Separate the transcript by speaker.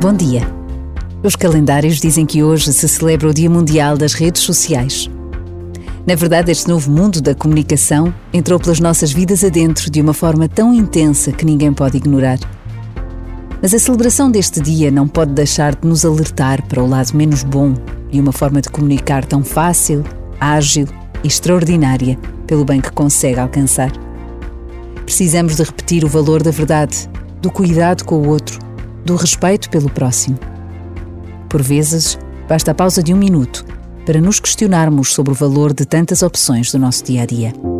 Speaker 1: Bom dia. Os calendários dizem que hoje se celebra o Dia Mundial das Redes Sociais. Na verdade, este novo mundo da comunicação entrou pelas nossas vidas adentro de uma forma tão intensa que ninguém pode ignorar. Mas a celebração deste dia não pode deixar de nos alertar para o lado menos bom e uma forma de comunicar tão fácil, ágil e extraordinária pelo bem que consegue alcançar. Precisamos de repetir o valor da verdade, do cuidado com o outro, do respeito pelo próximo. Por vezes, basta a pausa de um minuto para nos questionarmos sobre o valor de tantas opções do nosso dia a dia.